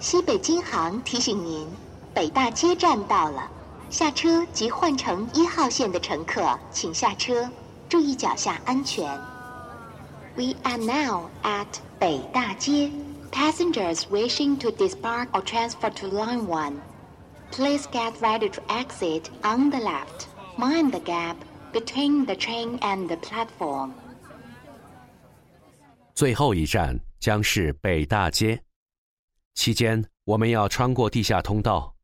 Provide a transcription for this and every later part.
西北京航提醒您，北大街站到了，下车即换乘一号线的乘客请下车，注意脚下安全。We are now at 北大街. Passengers wishing to disembark or transfer to Line 1, please get ready to exit on the left. Mind the gap between the train and the platform. 最后一站将是北大街，期间我们要穿过地下通道。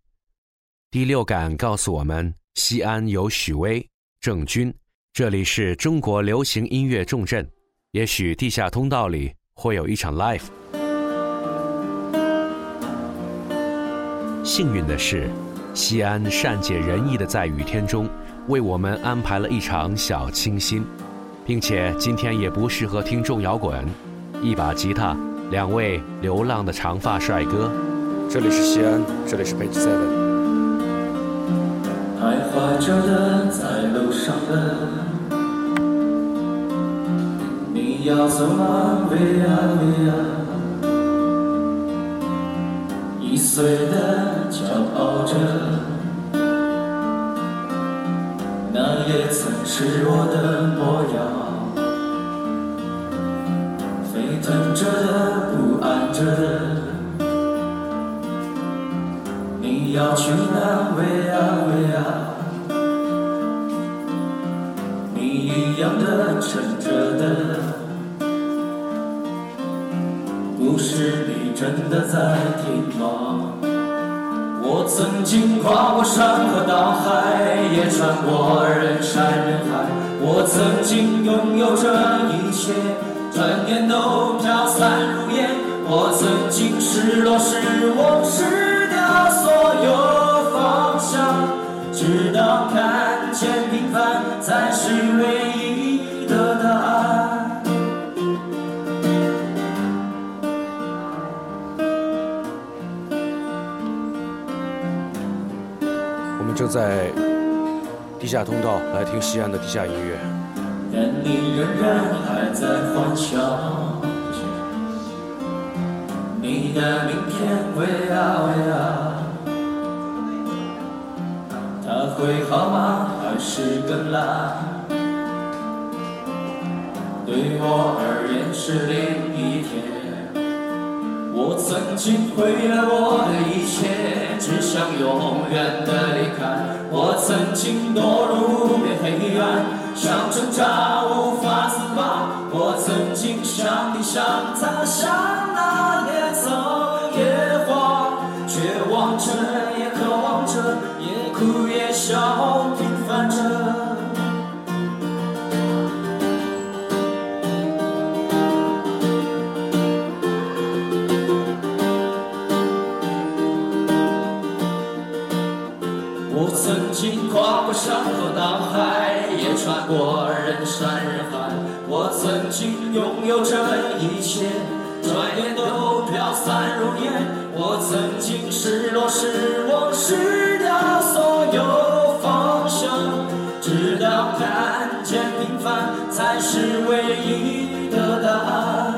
第六感告诉我们，西安有许巍、郑钧，这里是中国流行音乐重镇，也许地下通道里会有一场 live。幸运的是，西安善解人意的在雨天中为我们安排了一场小清新，并且今天也不适合听重摇滚，一把吉他，两位流浪的长发帅哥。这里是西安，这里是 Page Seven。徘徊着的，在路上的，你要走吗？Via Via，，一岁的骄傲着，那也曾是我的模样，飞腾着的，不安着的。你要去哪？喂呀喂呀，你一样的撑着的，故事你真的在听吗？我曾经跨过山河大海，也穿过人山人海。我曾经拥有着一切，转眼都飘散如烟。我曾经失落失望失掉所有方向，直到看见平凡才是唯一的答案。我们正在地下通道来听西安的地下音乐。但你仍然还在幻想，你的明天，会啊喂啊，他会好吗？还是更烂？对我而言是另一天。我曾经毁了我的一切，只想永远的离开。我曾经堕入无边黑暗，想挣扎无法自拔。我曾经像你像他像那野草野花，绝望着也渴望着，也哭也笑，过人山人海。我曾经拥有着一切，转眼都飘散如烟。我曾经失落失望失掉所有方向，直到看见平凡才是唯一的答案。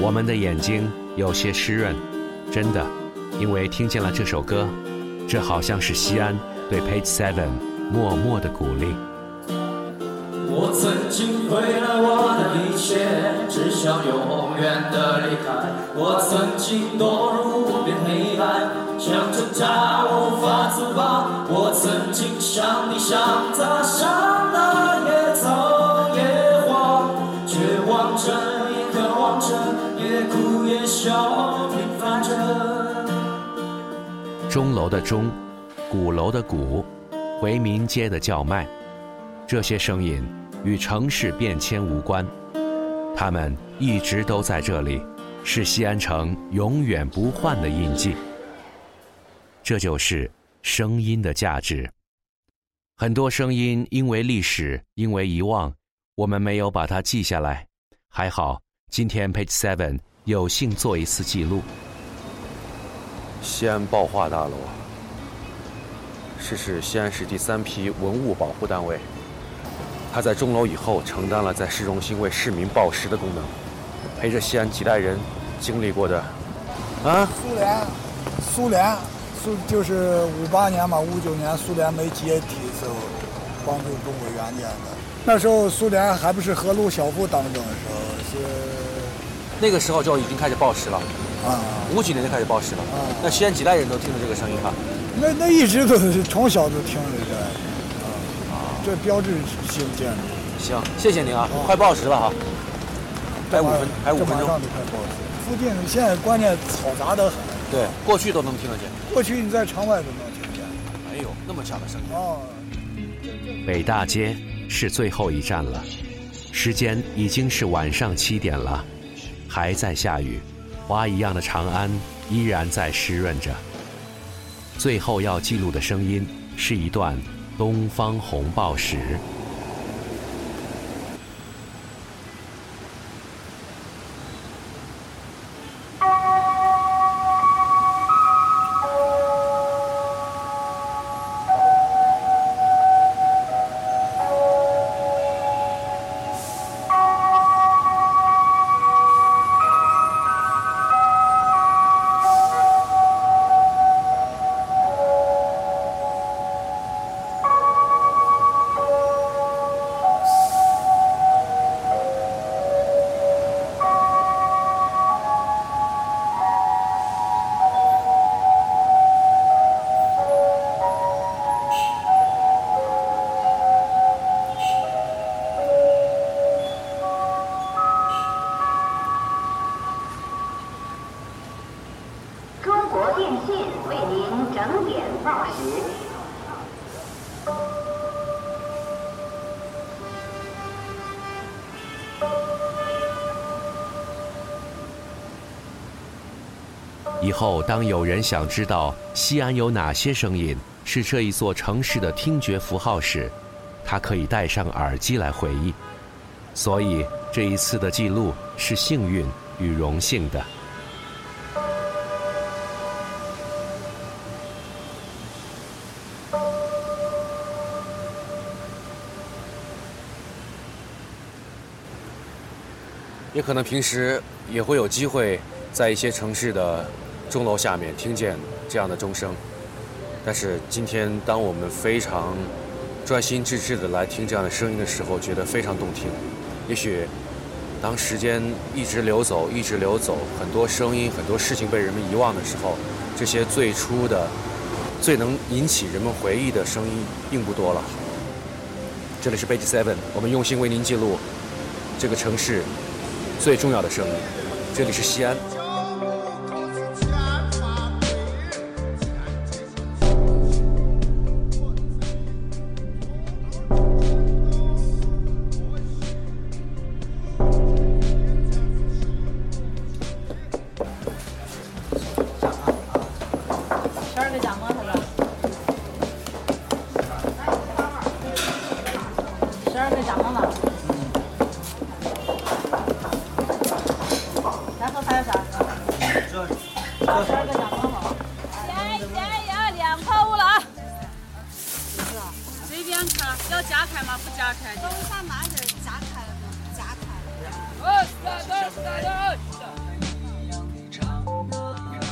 我们的眼睛有些湿润，真的，因为听见了这首歌，这好像是西安对 Page Seven 默默的鼓励。我曾经毁了我的一切，只想永远的离开。我曾经堕入无边黑暗，想挣扎无法自拔。我曾经像你像他像那野草野花，绝望着也渴望着，也哭也笑，平凡着。钟楼的钟，鼓楼的鼓，回民街的叫卖，这些声音与城市变迁无关，它们一直都在这里，是西安城永远不换的印记。这就是声音的价值。很多声音因为历史，因为遗忘，我们没有把它记下来。还好，今天 Page Seven 有幸做一次记录。西安报化大楼，是西安市第三批文物保护单位。它在钟楼以后，承担了在市中心为市民报时的功能，陪着西安几代人经历过的啊，苏联，苏联，苏就是五八年嘛，五九年苏联没解体时候，帮助中国援建的。那时候苏联还不是赫鲁晓夫当政的时候，是那个时候就已经开始报时了，啊，五几年就开始报时了。啊那西安几代人都听着这个声音哈。那那一直都是从小就听着这，啊，这标志性建筑。行，谢谢您啊，哦快报时了哈，还有五分，还有五分钟这马上。就快报时。附近现在关键嘈杂得很，对，过去都能听得见。过去你在城外都能听见。哎呦，那么响的声音。哦。北大街是最后一站了，时间已经是晚上七点了，还在下雨，花一样的长安依然在湿润着。最后要记录的声音是一段东方红报时。以后，当有人想知道西安有哪些声音是这一座城市的听觉符号时，他可以戴上耳机来回忆。所以，这一次的记录是幸运与荣幸的。也可能平时也会有机会在一些城市的钟楼下面听见这样的钟声，但是今天当我们非常专心致志地来听这样的声音的时候，觉得非常动听。也许当时间一直流走，一直流走，很多声音、很多事情被人们遗忘的时候，这些最初的、最能引起人们回忆的声音并不多了。这里是 Page Seven，我们用心为您记录这个城市最重要的声音。这里是西安。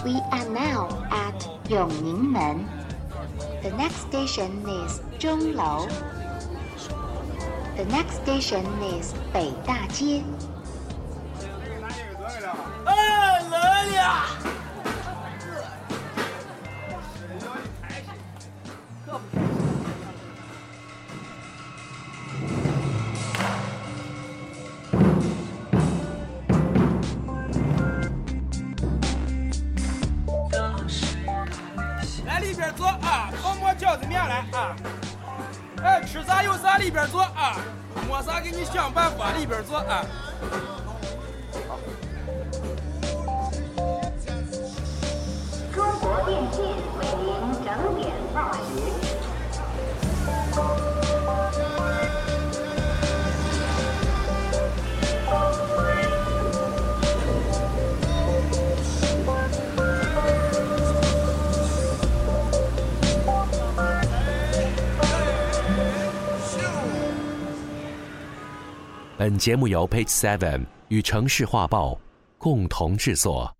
We are now at Yongningmen. The next station is Zhonglou. The next station is Beidajie. 里边坐啊，没啥给你想办法里边坐啊。中国电信为您整点报时。本节目由 Page Seven 与城市画报共同制作。